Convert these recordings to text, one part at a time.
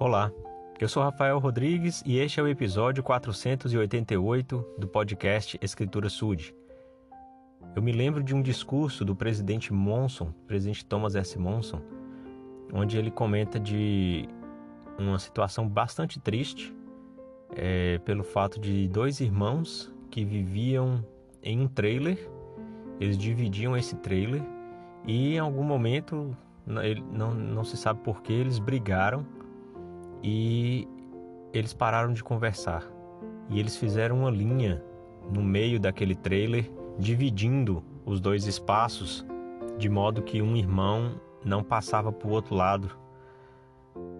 Olá, eu sou Rafael Rodrigues e este é o episódio 488 do podcast Escritura Sud. Eu me lembro de um discurso do presidente Monson, presidente Thomas S. Monson, onde ele comenta de uma situação bastante triste é, pelo fato de dois irmãos que viviam em um trailer, eles dividiam esse trailer e em algum momento não, não se sabe por que eles brigaram e eles pararam de conversar. E eles fizeram uma linha no meio daquele trailer, dividindo os dois espaços, de modo que um irmão não passava para o outro lado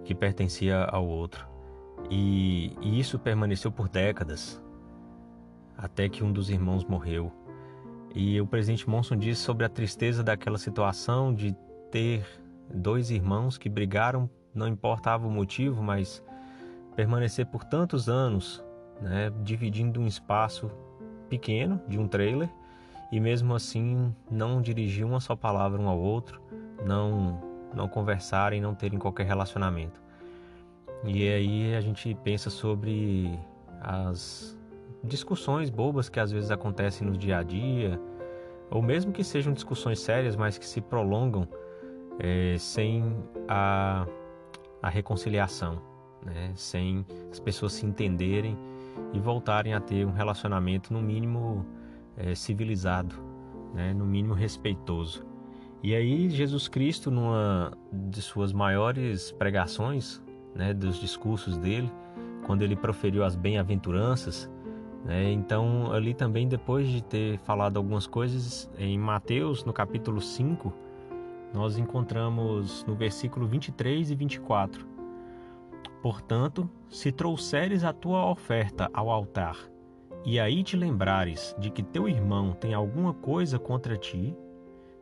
que pertencia ao outro. E, e isso permaneceu por décadas, até que um dos irmãos morreu. E o presidente Monson disse sobre a tristeza daquela situação de ter dois irmãos que brigaram, não importava o motivo, mas permanecer por tantos anos, né, dividindo um espaço pequeno de um trailer e mesmo assim não dirigir uma só palavra um ao outro, não não conversarem, não terem qualquer relacionamento. E aí a gente pensa sobre as discussões bobas que às vezes acontecem no dia a dia, ou mesmo que sejam discussões sérias, mas que se prolongam é, sem a, a reconciliação, né? sem as pessoas se entenderem e voltarem a ter um relacionamento, no mínimo, é, civilizado, né? no mínimo respeitoso. E aí, Jesus Cristo, numa de suas maiores pregações, né, dos discursos dele, quando ele proferiu as bem-aventuranças, né, então ali também, depois de ter falado algumas coisas, em Mateus, no capítulo 5, nós encontramos no versículo 23 e 24. Portanto, se trouxeres a tua oferta ao altar, e aí te lembrares de que teu irmão tem alguma coisa contra ti,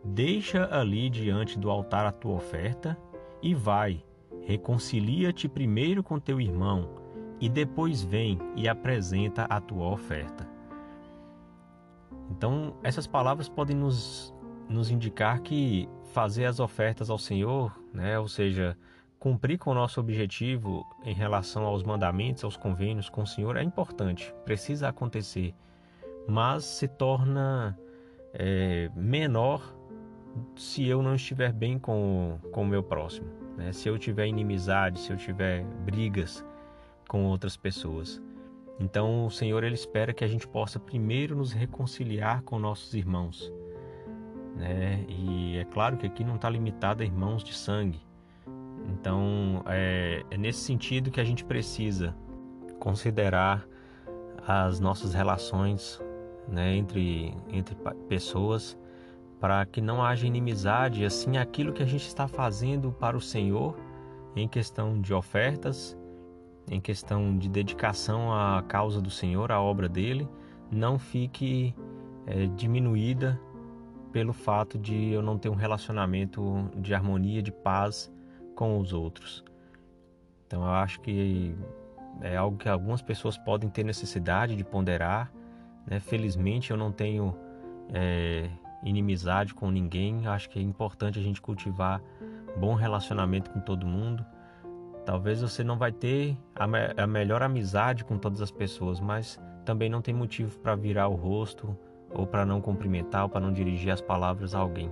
deixa ali diante do altar a tua oferta e vai, reconcilia-te primeiro com teu irmão, e depois vem e apresenta a tua oferta. Então, essas palavras podem nos nos indicar que fazer as ofertas ao Senhor, né, ou seja, cumprir com o nosso objetivo em relação aos mandamentos, aos convênios com o Senhor é importante, precisa acontecer, mas se torna é, menor se eu não estiver bem com, com o meu próximo, né? se eu tiver inimizade, se eu tiver brigas com outras pessoas. Então o Senhor ele espera que a gente possa primeiro nos reconciliar com nossos irmãos né? E é claro que aqui não está limitado a irmãos de sangue. Então é, é nesse sentido que a gente precisa considerar as nossas relações né, entre, entre pessoas para que não haja inimizade, assim aquilo que a gente está fazendo para o Senhor em questão de ofertas, em questão de dedicação à causa do Senhor, à obra dele, não fique é, diminuída pelo fato de eu não ter um relacionamento de harmonia, de paz com os outros. Então eu acho que é algo que algumas pessoas podem ter necessidade de ponderar. Né? Felizmente eu não tenho é, inimizade com ninguém. Eu acho que é importante a gente cultivar bom relacionamento com todo mundo. Talvez você não vai ter a, me a melhor amizade com todas as pessoas, mas também não tem motivo para virar o rosto ou para não cumprimentar, ou para não dirigir as palavras a alguém.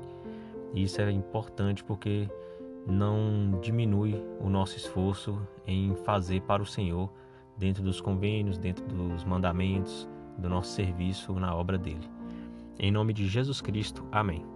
Isso é importante porque não diminui o nosso esforço em fazer para o Senhor dentro dos convênios, dentro dos mandamentos, do nosso serviço na obra dele. Em nome de Jesus Cristo, amém.